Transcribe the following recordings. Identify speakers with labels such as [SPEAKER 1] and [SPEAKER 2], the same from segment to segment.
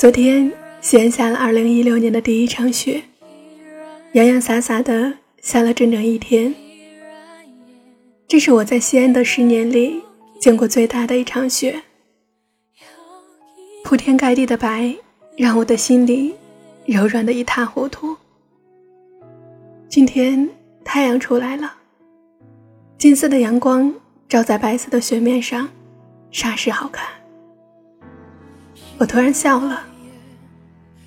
[SPEAKER 1] 昨天，西安下了二零一六年的第一场雪，洋洋洒洒的下了整整一天。这是我在西安的十年里见过最大的一场雪，铺天盖地的白让我的心里柔软的一塌糊涂。今天太阳出来了，金色的阳光照在白色的雪面上，煞是好看。我突然笑了。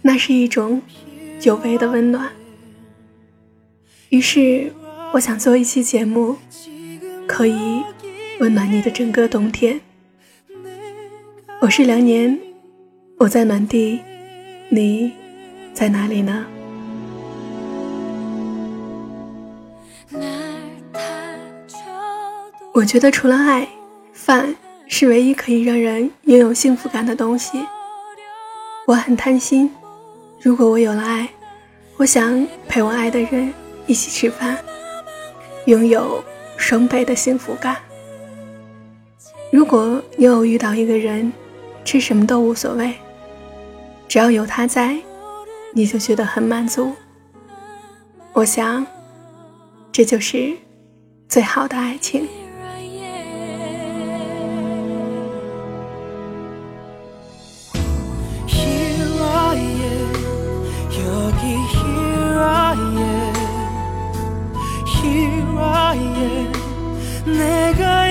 [SPEAKER 1] 那是一种久违的温暖。于是，我想做一期节目，可以温暖你的整个冬天。我是梁年，我在暖地，你在哪里呢？我觉得除了爱，饭是唯一可以让人拥有幸福感的东西。我很贪心。如果我有了爱，我想陪我爱的人一起吃饭，拥有双倍的幸福感。如果你有遇到一个人，吃什么都无所谓，只要有他在，你就觉得很满足。我想，这就是最好的爱情。Here I am, here I am. 내가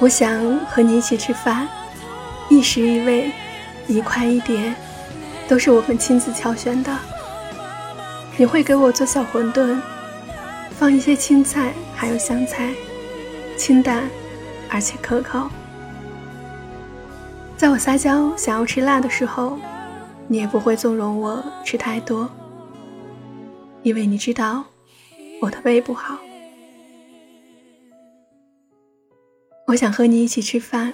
[SPEAKER 1] 我想和你一起吃饭，一食一味，一块一碟，都是我们亲自挑选的。你会给我做小馄饨，放一些青菜，还有香菜，清淡而且可口。在我撒娇想要吃辣的时候，你也不会纵容我吃太多，因为你知道我的胃不好。我想和你一起吃饭，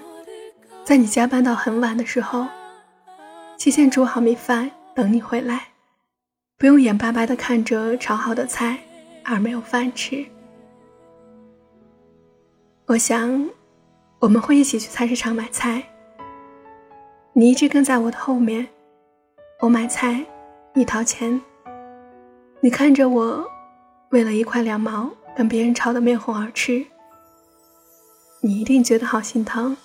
[SPEAKER 1] 在你加班到很晚的时候，提前煮好米饭等你回来，不用眼巴巴的看着炒好的菜而没有饭吃。我想，我们会一起去菜市场买菜，你一直跟在我的后面，我买菜，你掏钱，你看着我为了一块两毛跟别人吵得面红耳赤。你一定觉得好心疼，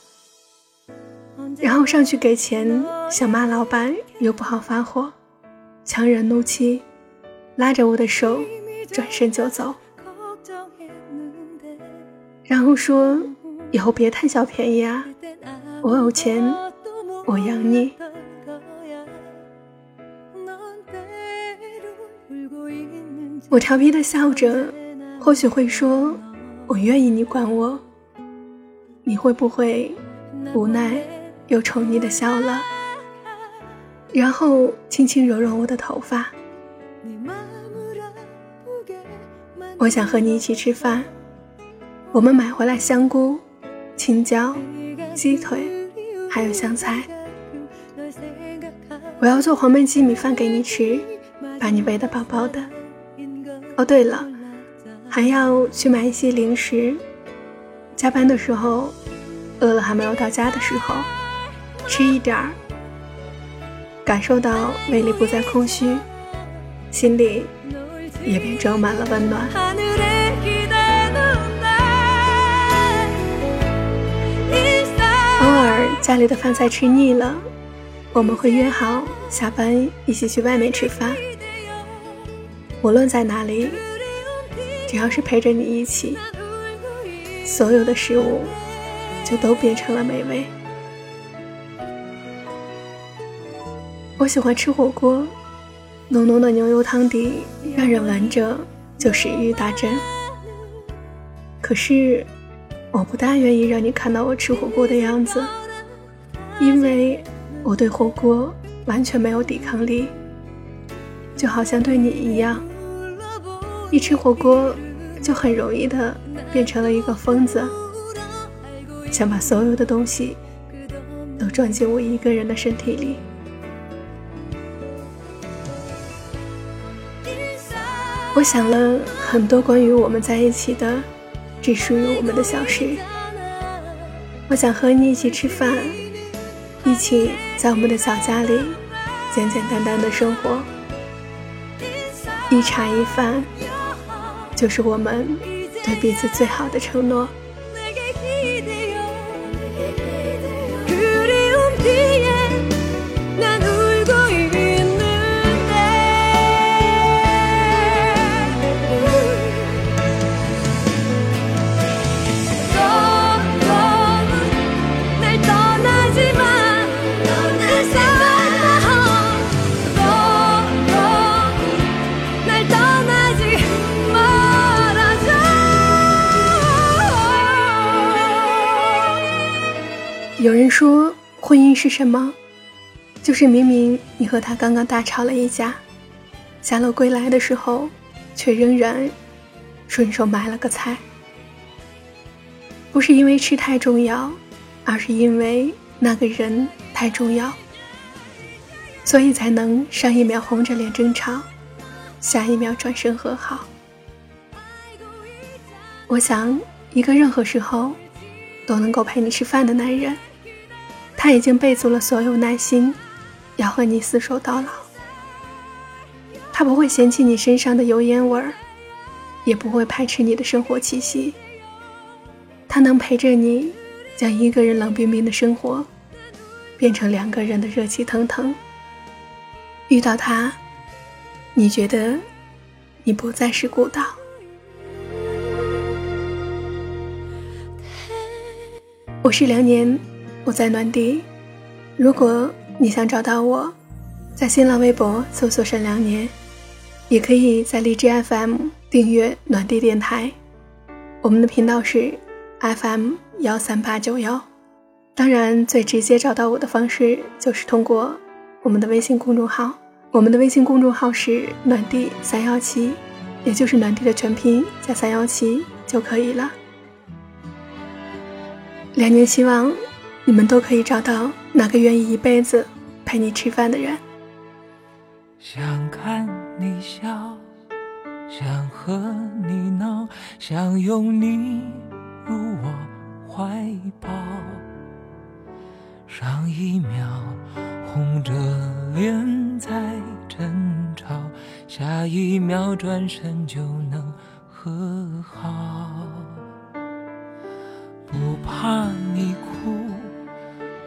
[SPEAKER 1] 然后上去给钱，想骂老板又不好发火，强忍怒气，拉着我的手转身就走，然后说以后别贪小便宜啊，我有钱，我养你。我调皮的笑着，或许会说，我愿意你管我。你会不会无奈又宠溺的笑了，然后轻轻揉揉我的头发？我想和你一起吃饭，我们买回来香菇、青椒、鸡腿，还有香菜。我要做黄焖鸡米饭给你吃，把你喂得饱饱的。哦，对了，还要去买一些零食。加班的时候，饿了还没有到家的时候，吃一点儿，感受到胃里不再空虚，心里也便装满了温暖。偶尔家里的饭菜吃腻了，我们会约好下班一起去外面吃饭，无论在哪里，只要是陪着你一起，所有的食物就都变成了美味。我喜欢吃火锅，浓浓的牛油汤底让人闻着就食欲大振。可是，我不大愿意让你看到我吃火锅的样子，因为我对火锅完全没有抵抗力，就好像对你一样。一吃火锅，就很容易的变成了一个疯子，想把所有的东西都装进我一个人的身体里。我想了很多关于我们在一起的，只属于我们的小事。我想和你一起吃饭，一起在我们的小家里简简单单的生活，一茶一饭。就是我们对彼此最好的承诺。说，婚姻是什么？就是明明你和他刚刚大吵了一架，下楼归来的时候，却仍然顺手买了个菜。不是因为吃太重要，而是因为那个人太重要，所以才能上一秒红着脸争吵，下一秒转身和好。我想，一个任何时候都能够陪你吃饭的男人。他已经备足了所有耐心，要和你厮守到老。他不会嫌弃你身上的油烟味儿，也不会排斥你的生活气息。他能陪着你，将一个人冷冰冰的生活，变成两个人的热气腾腾。遇到他，你觉得你不再是孤岛。我是梁年。我在暖地，如果你想找到我，在新浪微博搜索“沈良年”，也可以在荔枝 FM 订阅暖地电台。我们的频道是 FM 幺三八九幺。当然，最直接找到我的方式就是通过我们的微信公众号。我们的微信公众号是“暖地三幺七”，也就是暖地的全拼加三幺七就可以了。两年希望。你们都可以找到那个愿意一辈子陪你吃饭的人。
[SPEAKER 2] 想看你笑，想和你闹，想拥你入我怀抱。上一秒红着脸在争吵，下一秒转身就能和好。不怕你哭。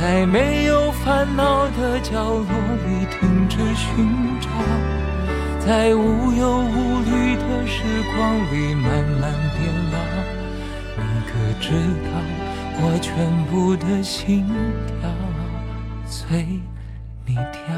[SPEAKER 2] 在没有烦恼的角落里停止寻找，在无忧无虑的时光里慢慢变老。你可知道，我全部的心跳随你跳。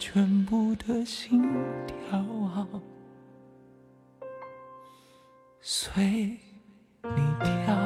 [SPEAKER 2] 全部的心跳啊，随你跳。